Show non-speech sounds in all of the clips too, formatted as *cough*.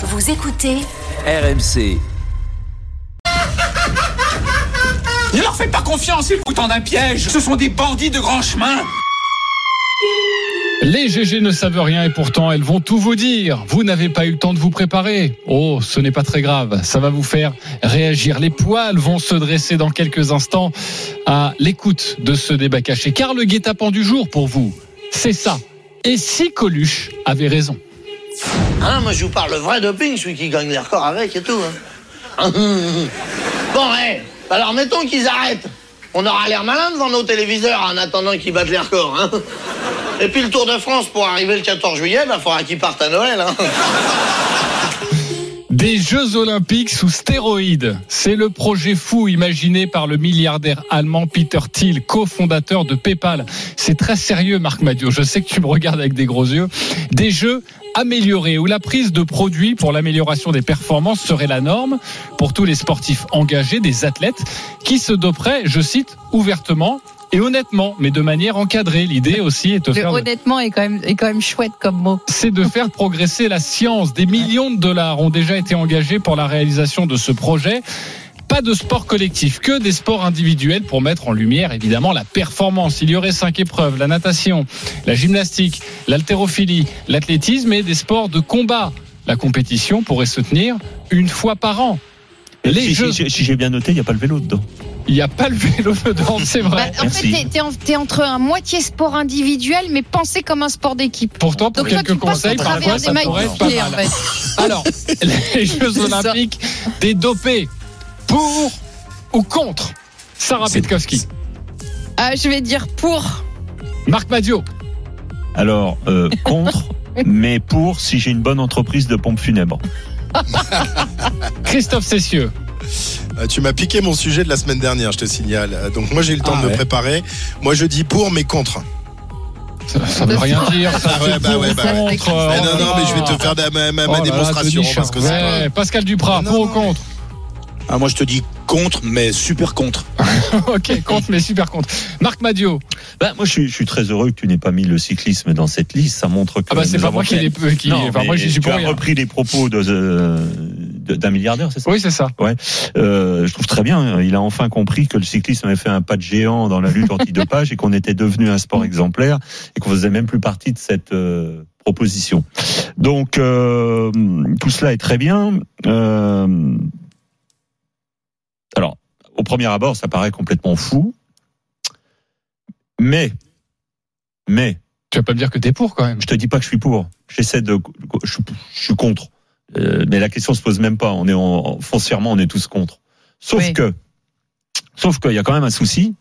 Vous écoutez RMC. Ne leur faites pas confiance, ils vous tendent un piège. Ce sont des bandits de grand chemin. Les GG ne savent rien et pourtant elles vont tout vous dire. Vous n'avez pas eu le temps de vous préparer. Oh, ce n'est pas très grave. Ça va vous faire réagir. Les poils vont se dresser dans quelques instants à l'écoute de ce débat caché. Car le guet-apens du jour pour vous, c'est ça. Et si Coluche avait raison? Hein, moi je vous parle le vrai doping, celui qui gagne les records avec et tout. hein. *laughs* bon, hé, alors mettons qu'ils arrêtent. On aura l'air malin devant nos téléviseurs en attendant qu'ils battent les records. Hein. Et puis le Tour de France pour arriver le 14 juillet, il faudra qu'ils partent à Noël. Hein. *laughs* Des Jeux Olympiques sous stéroïdes. C'est le projet fou imaginé par le milliardaire allemand Peter Thiel, cofondateur de PayPal. C'est très sérieux, Marc Madio. Je sais que tu me regardes avec des gros yeux. Des Jeux améliorés où la prise de produits pour l'amélioration des performances serait la norme pour tous les sportifs engagés, des athlètes qui se doperaient, je cite, ouvertement et honnêtement, mais de manière encadrée. L'idée aussi est de Le faire honnêtement est quand même est quand même chouette comme mot. c'est de faire progresser la science. Des millions de dollars ont déjà été engagés pour la réalisation de ce projet. Pas de sport collectif, que des sports individuels pour mettre en lumière évidemment la performance. Il y aurait cinq épreuves la natation, la gymnastique, l'haltérophilie, l'athlétisme et des sports de combat. La compétition pourrait se tenir une fois par an. Les si, Jeux, si- si j'ai bien noté, il n'y a pas le vélo dedans. Il n'y a pas le vélo dedans, *laughs* c'est Bah, vrai. en Merci. fait, t'es- t'es en- t'es entre un moitié sport individuel, mais pensé comme un sport d'équipe. Pourtant, pour Donc toi, quelques tu conseils, parfois, ça pourrait être pas en mal. fait. *laughs* Alors, les *laughs* Jeux. Olympiques, des dopés, pour ou contre Sarah Petkowski, Ah, je vais dire pour. Marc Madio, Alors, euh, contre, mais pour si j'ai une bonne entreprise de pompes funèbres. Christophe Cessieux, Tu m'as piqué mon sujet de la semaine dernière, je te signale. Euh, Donc moi j'ai eu le temps Ah de me ouais. préparer. Moi je dis pour mais contre. ça, ça veut rien *laughs* dire, ça Ah ouais, bah ouais, bah ouais. contre. Mais oh non, non, mais je vais te faire de- ma, ma- ma Oh là, démonstration parce que Pascal Duprat, Non, pour ou contre Ah, moi, je te dis contre, mais super contre. *laughs* Ok, contre, mais super contre. Marc Madio, Ben, moi, je suis, je suis très heureux que tu n'aies pas mis le cyclisme dans cette liste. Ça montre que. ah bah c'est pas moi qui fait- l'ai peu- qui, Non, enfin mais moi j'y suis tu pour as rien. repris les propos de, euh, de- d'un milliardaire, c'est ça? Oui, c'est ça. Euh, Je trouve très bien. Il a enfin compris que le cyclisme avait fait un pas de géant dans la lutte antidopage *laughs* et qu'on était devenu un sport exemplaire et qu'on faisait même plus partie de cette euh, proposition. Donc euh, tout cela est très bien. Alors, au premier abord, ça paraît complètement fou, mais mais Tu vas pas me dire que t'es pour quand même. je te dis pas que je suis pour. J'essaie de, je suis contre. Euh, mais la question se pose même pas. On est en, foncièrement, on est tous contre. Sauf Oui. que, sauf qu'il y a quand même un souci,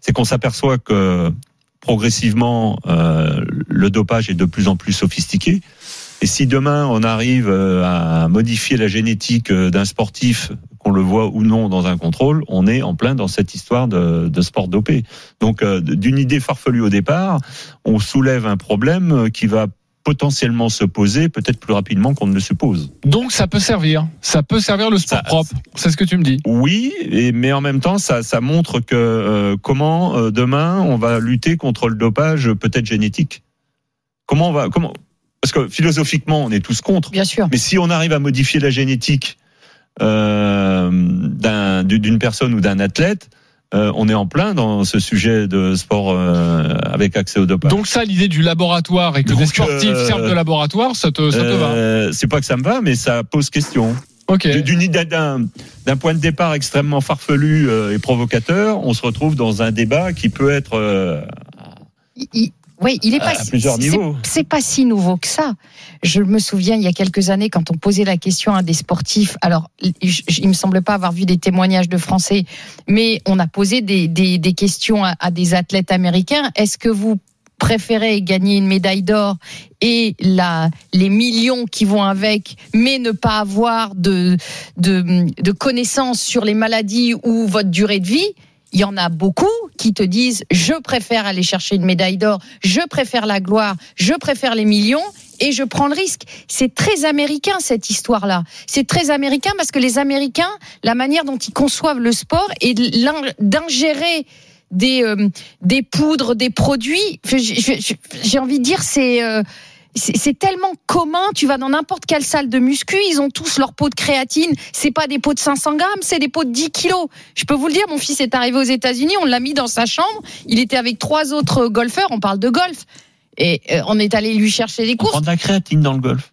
c'est qu'on s'aperçoit que progressivement, euh, le dopage est de plus en plus sophistiqué. Et si demain on arrive euh, à modifier la génétique euh, d'un sportif, qu'on le voit ou non dans un contrôle, on est en plein dans cette histoire de, de sport dopé. Donc, euh, d'une idée farfelue au départ, on soulève un problème qui va potentiellement se poser peut-être plus rapidement qu'on ne le suppose. Donc ça peut servir, ça peut servir le sport Ça- propre. C'est ce que tu me dis. Oui, et, mais en même temps, ça, ça montre que euh, comment euh, demain on va lutter contre le dopage peut-être génétique. Comment on va comment parce que philosophiquement on est tous contre, Bien sûr. mais si on arrive à modifier la génétique euh, d'un- d'une personne ou d'un athlète, euh, on est en plein dans ce sujet de sport euh, avec accès au dopage. Donc ça, l'idée du laboratoire et que Donc, des sportifs euh, servent de laboratoire, ça te, ça te va. Euh, c'est pas que ça me va, mais ça pose question. Ok. D'une idée- d'un d'un point de départ extrêmement farfelu euh, et provocateur, on se retrouve dans un débat qui peut être euh, oui, il est pas. À plusieurs niveaux. C'est pas si nouveau que ça. Je me souviens il y a quelques années quand on posait la question à des sportifs. Alors, je- il me semble pas avoir vu des témoignages de Français, mais on a posé des, des, des questions à, à des athlètes américains. Est-ce que vous préférez gagner une médaille d'or et la, les millions qui vont avec, mais ne pas avoir de, de, de connaissances sur les maladies ou votre durée de vie? Il y en a beaucoup qui te disent je préfère aller chercher une médaille d'or, je préfère la gloire, je préfère les millions et je prends le risque. C'est très américain cette histoire-là. C'est très américain parce que les Américains, la manière dont ils conçoivent le sport et d'ingérer des euh, des poudres, des produits, j'ai envie de dire c'est euh, c'est tellement commun. Tu vas dans n'importe quelle salle de muscu, ils ont tous leur pot de créatine. C'est pas des pots de 500 grammes, c'est des pots de 10 kilos. Je peux vous le dire, mon fils est arrivé aux États-Unis, on l'a mis dans sa chambre. Il était avec trois autres golfeurs. On parle de golf. Et euh, on est allé lui chercher des On courses. prend de la créatine dans le golf.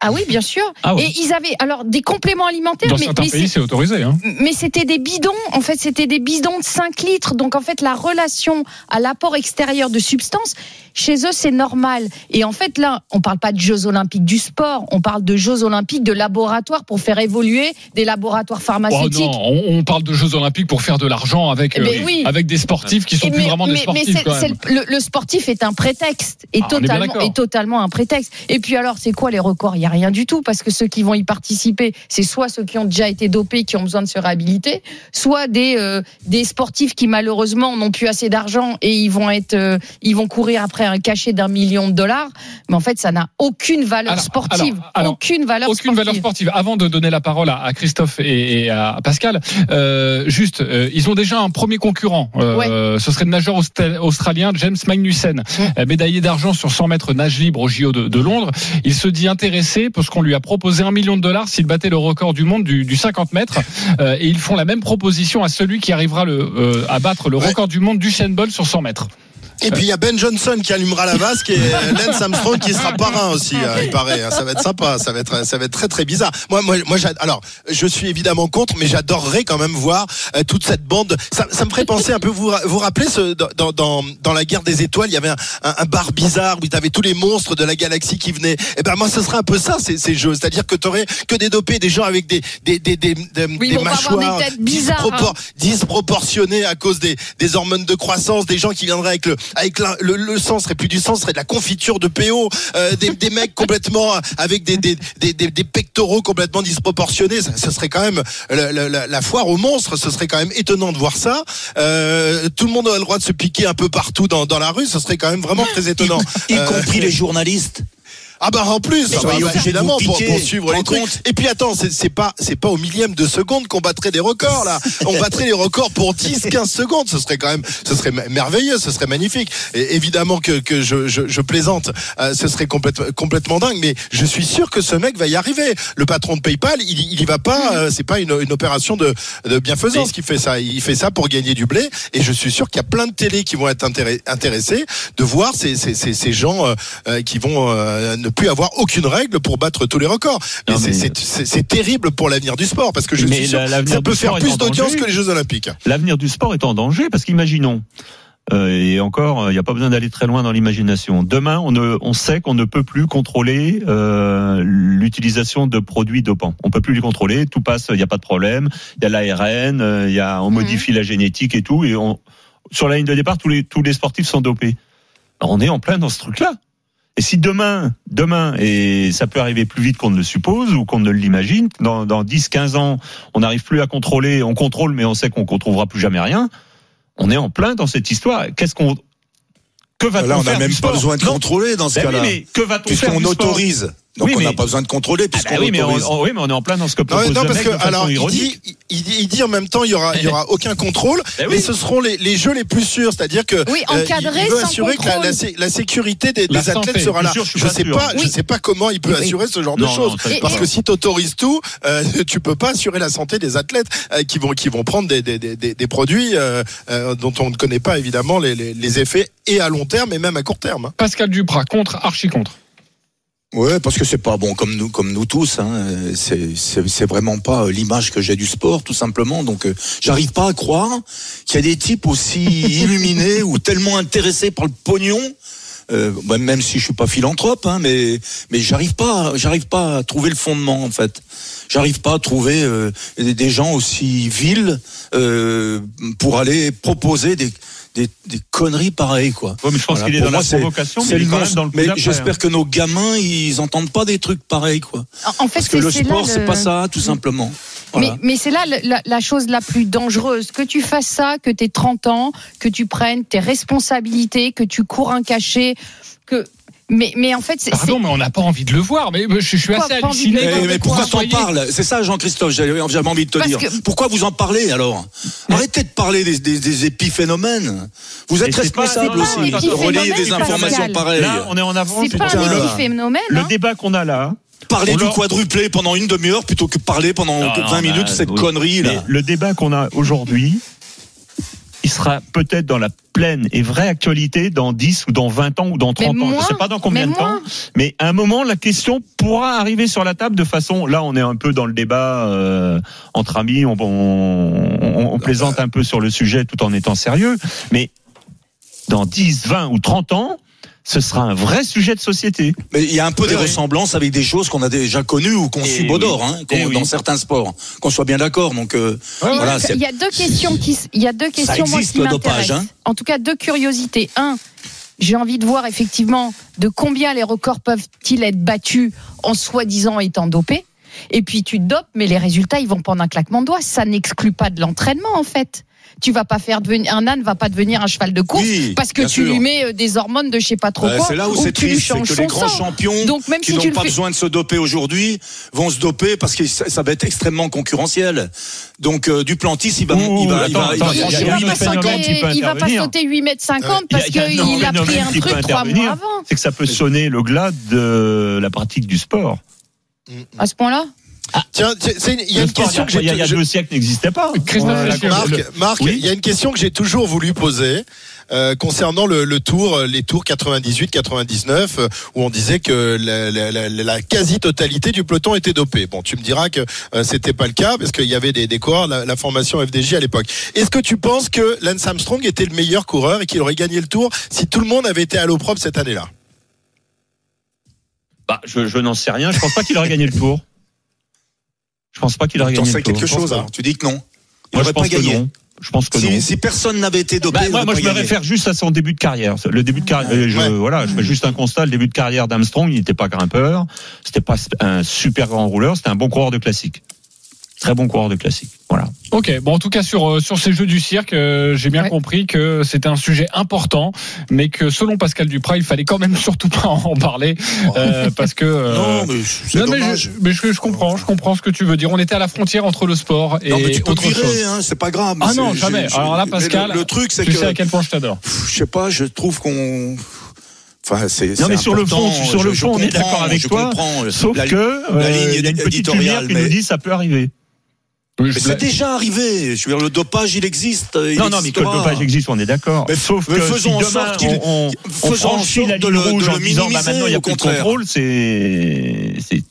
Ah oui, bien sûr. Ah ouais. Et ils avaient alors des compléments alimentaires, Dans mais, certains mais pays, c'est- c'est autorisé. Hein. mais c'était des bidons. En fait, c'était des bidons de 5 litres. Donc, en fait, la relation à l'apport extérieur de substances, chez eux, c'est normal. Et en fait, là, on parle pas de Jeux Olympiques du sport. On parle de Jeux Olympiques de laboratoires pour faire évoluer des laboratoires Oh pharmaceutiques. non, on, on parle de Jeux Olympiques pour faire de l'argent avec, euh, oui. avec des sportifs qui sont Et plus vraiment des mais sportifs. quand même. le, sportif est un prétexte, est, Ah, est totalement, est totalement un prétexte. Et puis alors, c'est quoi les records? Il y a rien du tout parce que ceux qui vont y participer, c'est soit ceux qui ont déjà été dopés, qui ont besoin de se réhabiliter, soit des euh, des sportifs qui malheureusement n'ont plus assez d'argent et ils vont être, euh, ils vont courir après un cachet d'un million de dollars. Mais en fait, ça n'a aucune valeur Alors, sportive, alors, alors, aucune valeur Aucune sportive. valeur sportive. Avant de donner la parole à, à Christophe et, et à Pascal, euh, juste, euh, ils ont déjà un premier concurrent. Euh, Ce serait le nageur austra- australien James Magnussen, médaillé d'argent sur 100 mètres nage libre au JO de, de Londres. Il se dit intéressé parce qu'on lui a proposé un million de dollars s'il battait le record du monde du, du 50 mètres. Euh, et ils font la même proposition à celui qui arrivera le, euh, à battre le Ouais. record du monde du Shane Bolt sur 100 mètres. Et puis il y a Ben Johnson qui allumera la vasque et Lance Armstrong qui sera parrain aussi, hein, il paraît. hein. Ça va être sympa, ça va être, ça va être très très bizarre. Moi, moi, moi, alors, je suis évidemment contre, mais j'adorerais quand même voir euh, toute cette bande. Ça, ça me ferait penser un peu. Vous vous rappelez ce, dans, dans dans la guerre des étoiles, il y avait un, un, un bar bizarre où tu avais tous les monstres de la galaxie qui venaient. Et ben moi, ce serait un peu ça ces, ces jeux, c'est-à-dire que tu aurais que des dopés, des gens avec des des des des, des, Oui, des des mâchoires têtes bizarres, dispropor- hein. disproportionnées à cause des des hormones de croissance, des gens qui viendraient avec le avec la- le, le sang serait plus du sang, serait de la confiture de PO, euh, des, des mecs complètement avec des, des, des, pectoraux complètement disproportionnés. Ça, ce serait quand même la, la- la- foire aux monstres. Ce serait quand même étonnant de voir ça. Euh, tout le monde aurait le droit de se piquer un peu partout dans, dans la rue. Ce serait quand même vraiment très étonnant. Y Euh, compris les journalistes. Ah bah en plus, ah bah, bah, évidemment pour, pour suivre les trucs. compte. Et puis attends, c'est pas c'est pas au millième de seconde qu'on battrait des records là. On battrait les records pour 10 15 secondes, ce serait quand même ce serait merveilleux, ce serait magnifique. Et évidemment que que je je, je plaisante, euh, ce serait complètement complètement dingue mais je suis sûr que ce mec va y arriver. Le patron de PayPal, il il y va pas euh, c'est pas une, une opération de de bienfaisance qui fait ça, il fait ça pour gagner du blé et je suis sûr qu'il y a plein de télés qui vont être intéressés de voir ces ces ces, ces gens euh, euh, qui vont euh, ne plus avoir aucune règle pour battre tous les records. Mais, c'est- mais- terrible pour l'avenir du sport parce que je suis sûr la- que ça peut faire plus en d'audience danger. que les Jeux Olympiques. L'avenir du sport est en danger parce qu'imaginons, euh, et encore, il n'y a pas besoin d'aller très loin dans l'imagination. Demain, on, ne, on sait qu'on ne peut plus contrôler euh, l'utilisation de produits dopants. On peut plus les contrôler, tout passe, il n'y a pas de problème. Il y a l'ARN, euh, il y a, on modifie la génétique et tout, et on, sur la ligne de départ, tous les, tous les sportifs sont dopés. On est en plein dans ce truc-là. Et si demain, demain, et ça peut arriver plus vite qu'on ne le suppose ou qu'on ne l'imagine, dans, dans 10, 15 ans, on n'arrive plus à contrôler, on contrôle, mais on sait qu'on ne contrôlera plus jamais rien, on est en plein dans cette histoire. Qu'est-ce qu'on, que va-t-on Là, on faire n'a même pas besoin de Non. contrôler dans ce Ben oui, cas-là. mais que va-t-on faire Puisqu'on autorise. Donc Oui, on n'a mais- pas besoin de contrôler Ah puisqu'on bah oui, mais on, autorise. on- oui, mais on est en plein dans ce que Non, propose non, le parce mec que de alors il dit, il, dit- il dit en même temps il y aura il y aura aucun contrôle, *laughs* Ben mais ce seront les, les jeux les plus sûrs, c'est-à-dire que Oui, euh, encadrés il veut sans assurer que la, la, sé- la sécurité des, des athlètes sera là. sûr, je pas sais sûr. pas, je sais pas comment il peut Oui. assurer ce genre de Non, choses, non, parce que si tu autorises tout, euh, *laughs* tu peux pas assurer la santé des athlètes euh, qui vont qui vont prendre des des, des, des- des produits euh, euh, dont on ne connaît pas évidemment les, les, les effets et à long terme et même à court terme. hein. Pascal Duprat, contre, archi contre. Ouais, parce que c'est pas bon comme nous, comme nous tous. Hein. C'est, vraiment pas euh, l'image que j'ai du sport, tout simplement. Donc, euh, j'arrive pas à croire qu'il y a des types aussi *laughs* illuminés ou tellement intéressés par le pognon. Euh, bah, même si je suis pas philanthrope, hein, mais mais j'arrive pas, j'arrive pas à trouver le fondement en fait. J'arrive pas à trouver euh, des des gens aussi vils euh, pour aller proposer des, des des conneries pareilles quoi. Ouais, mais je pense Voilà, qu'il est dans moi, la c'est- provocation, mais C'est il est le quand non- même dans le mais j'espère hein. que nos gamins, ils entendent pas des trucs pareils, quoi. En en fait, Parce que c'est- le c'est là sport, c'est le- pas ça, tout simplement. Voilà. Mais, mais c'est là la chose la plus dangereuse. Que tu fasses ça, que tu aies 30 ans, que tu prennes tes responsabilités, que tu cours un cachet, que Mais, mais en fait, c'est. Pardon, mais on n'a pas envie de le voir. Mais je, je suis assez de halluciné. le Mais, mais de pourquoi quoi t'en parles? C'est ça, Jean-Christophe, j'avais envie de te Parce dire. que- Pourquoi vous en parlez alors? Arrêtez de parler des, des, des épiphénomènes. Vous êtes responsable aussi de relayer des informations pareilles. Là, on est en avance. C'est pas un épiphénomène. Le hein. débat qu'on a là, Parler On du leur- quadruplé pendant une demi-heure plutôt que parler pendant Non, 20 non, minutes bah, cette oui. connerie Mais là. le débat qu'on a aujourd'hui, il sera peut-être dans la pleine et vraie actualité dans 10 ou dans 20 ans ou dans 30 Mais ans. moins, Je ne sais pas dans combien de temps. Mais à un moment, la question pourra arriver sur la table de façon. Là, on est un peu dans le débat euh, entre amis. On, on, on- on plaisante un peu sur le sujet tout en étant sérieux. Mais dans 10, 20 ou 30 ans, ce sera un vrai sujet de société. Mais il y a un peu Oui, des oui. ressemblances avec des choses qu'on a déjà connues ou qu'on Eh subodore oui. hein, Eh oui. dans certains sports. Qu'on soit bien d'accord. Donc euh, Il y a- voilà, c'est- il y a deux questions qui, il y a deux questions moi, existe, qui le dopage, m'intéressent. hein. En tout cas, deux curiosités. Un, j'ai envie de voir effectivement de combien les records peuvent-ils être battus en soi-disant étant dopés. Et puis tu te dopes, mais les résultats ils vont pendant un claquement de doigts. Ça n'exclut pas de l'entraînement en fait. Tu vas pas faire devenir un âne va pas devenir un cheval de course Oui, parce que tu sûr. lui mets euh, des hormones de je sais pas trop euh, quoi. c'est là où ou c'est tu lui triste, c'est que son les grands sang. champions Donc même qui si tu n'ont pas fais, besoin de se doper aujourd'hui vont se doper parce que ça, ça va être extrêmement concurrentiel. Donc euh, Duplantis, il va, Ouh, il va, attends, va va pas sauter, qui peut il va pas intervenir. sauter 8 mètres 50 parce y qu'il a pris un truc trois mois avant. C'est que ça peut sonner le glas de la pratique du sport. À ce point-là? Tiens, c'est- c'est une- il y a une question que il il y a j'ai. deux siècles n'existait pas. Christophe la- Marc, le- Marc, Oui. il y a une question que j'ai toujours voulu poser euh, concernant le, le tour, euh, les tours 98-99, euh, où on disait que la, la- la- la quasi-totalité du peloton était dopé. Bon, tu me diras que euh, c'était pas le cas parce qu'il y avait des, des coureurs, la, la formation FDJ à l'époque. Est-ce que tu penses que Lance Armstrong était le meilleur coureur et qu'il aurait gagné le tour si tout le monde avait été à l'eau propre cette année-là? Bah, je, je n'en sais rien. Je pense pas qu'il aurait gagné le tour. Je pense pas qu'il aurait gagné tour. quelque chose alors Tu dis que non. Il Moi, je pas pense que gagné. non. Je pense que non. Si, si personne n'avait été dopé, Bah, moi, je me réfère juste à son début de carrière. Le début de carrière, euh, je, Ouais. voilà, je fais juste un constat. Le début de carrière d'Armstrong, il n'était pas grimpeur. C'était pas un super grand rouleur. C'était un bon coureur de classique. Très bon coureur de classique. Voilà. Ok, bon en tout cas sur euh, sur ces jeux du cirque, euh, j'ai bien Ouais. compris que c'était un sujet important, mais que selon Pascal Duprat, il fallait quand même *laughs* surtout pas en parler euh, *laughs* parce que euh, Non, mais non, je, mais je, je comprends, je comprends ce que tu veux dire. On était à la frontière entre le sport et non, mais tu autre chose. hein, c'est pas grave. Ah non, jamais. Alors là, Pascal, le, le truc, c'est Tu que sais à quel point je t'adore. je sais pas, je trouve qu'on. Enfin, c'est. Non, mais sur le fond, sur le je- fond, on est d'accord avec je toi. comprends. Sauf La- que euh, la ligne il y a une petite éditoriale, lumière qui mais- nous dit ça peut arriver. Mais c'est déjà arrivé. Je veux dire, le dopage, il existe. Il non, non, mais que le dopage existe, on est d'accord. Mais- Sauf mais que faisons en si demain sorte qu'il- on, on, on faisons en la sorte de le- rouge de en disant bah, maintenant il n'y a au plus de contraire. contrôle, c'est c'est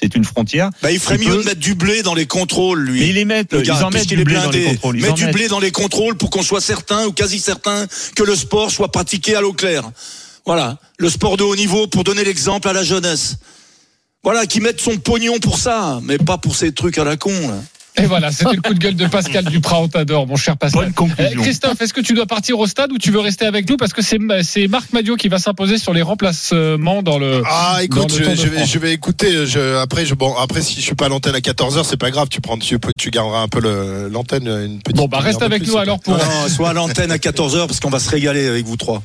c'est une frontière. Bah, il ferait Il mieux peut- de mettre du blé dans les contrôles, lui. Mais ils les mettent, Le ils gars, en mettent du blé dans les contrôles. Ils Mets du blé dans les contrôles pour qu'on soit certain ou quasi certain que le sport soit pratiqué à l'eau claire. Voilà. Le sport de haut niveau pour donner l'exemple à la jeunesse. Voilà, qui mettent son pognon pour ça, mais pas pour ces trucs à la con, là. Et voilà, c'était le coup de gueule de Pascal Duprat. On t'adore, mon cher Pascal. Bonne Eh, conclusion. Christophe, est-ce que tu dois partir au stade ou tu veux rester avec nous? Parce que c'est Marc Madio qui va s'imposer sur les remplacements dans le. Ah, écoute, le je, vais, France. je vais écouter. Je, après, je, bon, après, si je suis pas à l'antenne à 14h, c'est pas grave. Tu prends, tu, tu garderas un peu l'antenne, une petite. Bon, bah reste avec plus, nous alors pour. Non, soit à l'antenne à 14h parce qu'on va se régaler avec vous trois.